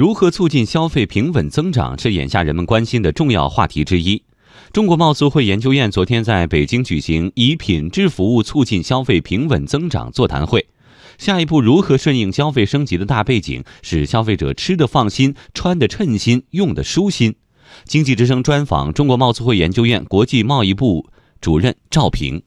如何促进消费平稳增长是眼下人们关心的重要话题之一。中国贸促会研究院昨天在北京举行以品质服务促进消费平稳增长座谈会。下一步如何顺应消费升级的大背景，使消费者吃得放心、穿得称心、用得舒心？经济之声专访中国贸促会研究院国际贸易部主任赵平。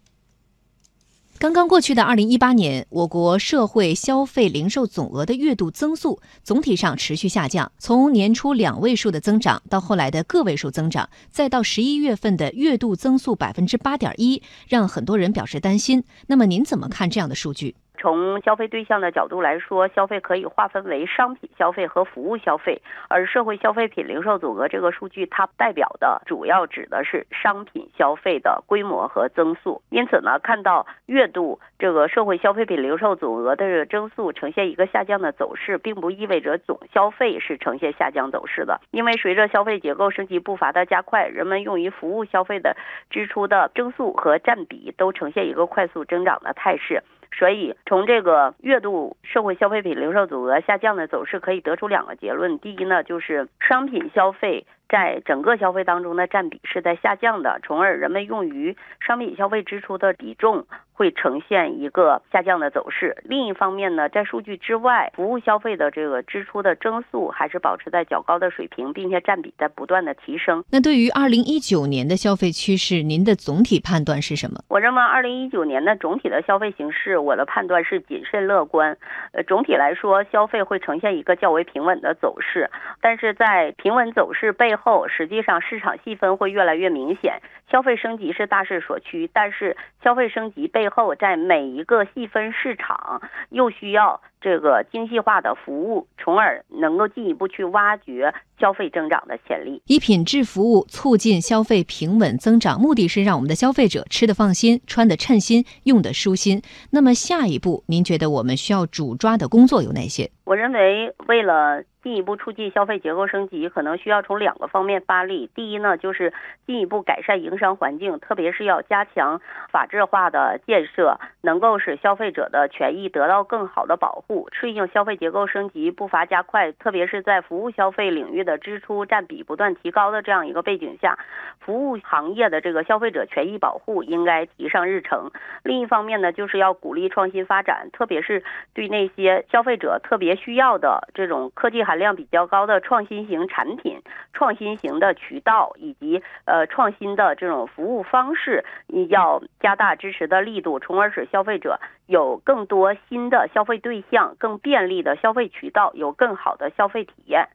刚刚过去的二零一八年，我国社会消费零售总额的月度增速总体上持续下降，从年初两位数的增长到后来的个位数增长，再到十一月份的月度增速百分之八点一，让很多人表示担心。那么您怎么看这样的数据？从消费对象的角度来说，消费可以划分为商品消费和服务消费，而社会消费品零售总额这个数据，它代表的主要指的是商品消费的规模和增速。因此呢，看到月度这个社会消费品零售总额的增速呈现一个下降的走势，并不意味着总消费是呈现下降走势的，因为随着消费结构升级步伐的加快，人们用于服务消费的支出的增速和占比都呈现一个快速增长的态势。所以，从这个月度社会消费品零售总额下降的走势，可以得出两个结论。第一呢，就是商品消费。在整个消费当中的占比是在下降的，从而人们用于商品消费支出的比重会呈现一个下降的走势。另一方面呢，在数据之外，服务消费的这个支出的增速还是保持在较高的水平，并且占比在不断的提升。那对于二零一九年的消费趋势，您的总体判断是什么？我认为二零一九年的总体的消费形势，我的判断是谨慎乐观。呃，总体来说，消费会呈现一个较为平稳的走势，但是在平稳走势背后。后，实际上市场细分会越来越明显。消费升级是大势所趋，但是消费升级背后，在每一个细分市场又需要这个精细化的服务，从而能够进一步去挖掘消费增长的潜力。以品质服务促进消费平稳增长，目的是让我们的消费者吃得放心、穿得称心、用得舒心。那么下一步，您觉得我们需要主抓的工作有哪些？我认为，为了进一步促进消费结构升级，可能需要从两个方面发力。第一呢，就是进一步改善营商环境，特别是要加强法制化的建设，能够使消费者的权益得到更好的保护。顺应消费结构升级步伐加快，特别是在服务消费领域的支出占比不断提高的这样一个背景下，服务行业的这个消费者权益保护应该提上日程。另一方面呢，就是要鼓励创新发展，特别是对那些消费者特别需要的这种科技含量比较高的创新型产品、创新型的渠道以及呃创新的这种服务方式，要加大支持的力度，从而使消费者有更多新的消费对象、更便利的消费渠道、有更好的消费体验。